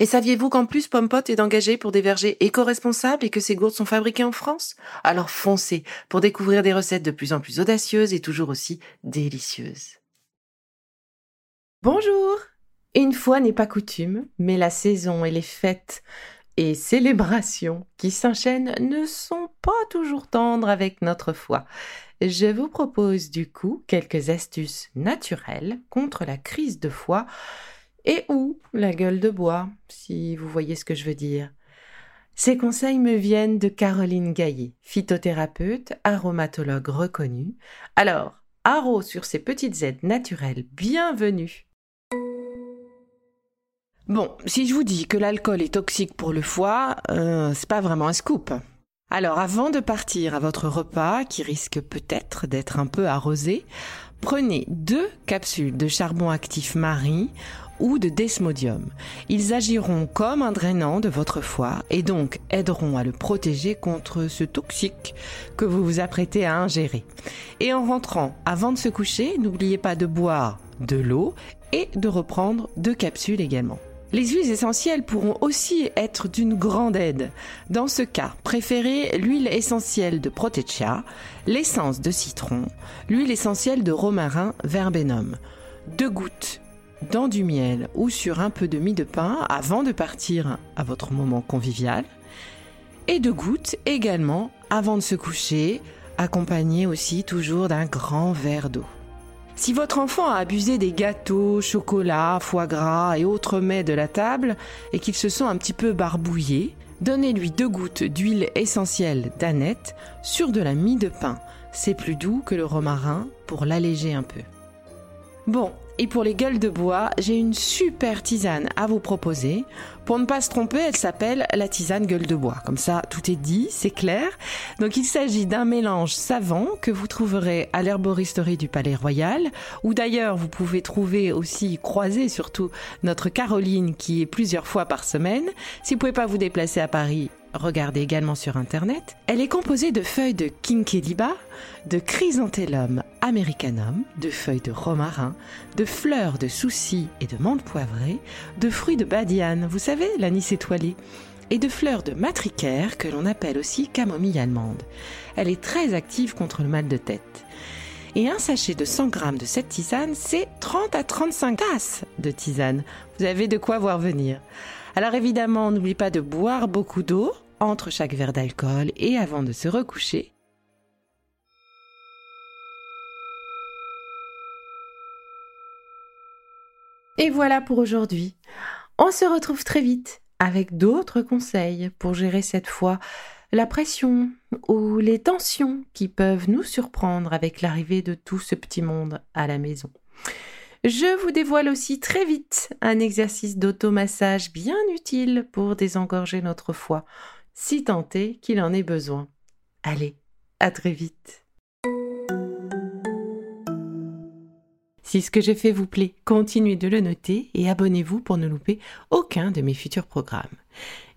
Et saviez-vous qu'en plus Pompot est engagé pour des vergers éco-responsables et que ces gourdes sont fabriquées en France? Alors foncez pour découvrir des recettes de plus en plus audacieuses et toujours aussi délicieuses. Bonjour Une fois n'est pas coutume, mais la saison et les fêtes et célébrations qui s'enchaînent ne sont pas toujours tendres avec notre foi. Je vous propose du coup quelques astuces naturelles contre la crise de foi et ou la gueule de bois, si vous voyez ce que je veux dire. Ces conseils me viennent de Caroline Gaillet, phytothérapeute, aromatologue reconnue. Alors, haro sur ces petites aides naturelles, bienvenue. Bon, si je vous dis que l'alcool est toxique pour le foie, euh, c'est pas vraiment un scoop. Alors, avant de partir à votre repas, qui risque peut-être d'être un peu arrosé, prenez deux capsules de charbon actif Marie ou de desmodium. Ils agiront comme un drainant de votre foie et donc aideront à le protéger contre ce toxique que vous vous apprêtez à ingérer. Et en rentrant, avant de se coucher, n'oubliez pas de boire de l'eau et de reprendre deux capsules également. Les huiles essentielles pourront aussi être d'une grande aide. Dans ce cas, préférez l'huile essentielle de Proteccia, l'essence de citron, l'huile essentielle de romarin verbenum. Deux gouttes dans du miel ou sur un peu de mie de pain avant de partir à votre moment convivial. Et de gouttes également avant de se coucher, accompagné aussi toujours d'un grand verre d'eau. Si votre enfant a abusé des gâteaux, chocolat, foie gras et autres mets de la table et qu'il se sent un petit peu barbouillé, donnez-lui deux gouttes d'huile essentielle d'aneth sur de la mie de pain. C'est plus doux que le romarin pour l'alléger un peu. Bon, et pour les gueules de bois, j'ai une super tisane à vous proposer. Pour ne pas se tromper, elle s'appelle la tisane gueule de bois. Comme ça, tout est dit, c'est clair. Donc il s'agit d'un mélange savant que vous trouverez à l'herboristerie du Palais Royal, ou d'ailleurs vous pouvez trouver aussi, croiser surtout, notre Caroline qui est plusieurs fois par semaine. Si vous pouvez pas vous déplacer à Paris, regardez également sur internet. Elle est composée de feuilles de Kinkeliba, de chrysanthellum americanum, de feuilles de romarin, de fleurs de soucis et de menthe poivrée, de fruits de badiane, vous savez, l'anis étoilé, et de fleurs de matricaire que l'on appelle aussi camomille allemande. Elle est très active contre le mal de tête. Et un sachet de 100 grammes de cette tisane, c'est 30 à 35 tasses de tisane. Vous avez de quoi voir venir. Alors évidemment, n'oubliez pas de boire beaucoup d'eau entre chaque verre d'alcool et avant de se recoucher. Et voilà pour aujourd'hui. On se retrouve très vite avec d'autres conseils pour gérer cette fois la pression ou les tensions qui peuvent nous surprendre avec l'arrivée de tout ce petit monde à la maison. Je vous dévoile aussi très vite un exercice d'automassage bien utile pour désengorger notre foie, si tant est qu'il en ait besoin. Allez, à très vite. Si ce que j'ai fait vous plaît, continuez de le noter et abonnez-vous pour ne louper aucun de mes futurs programmes.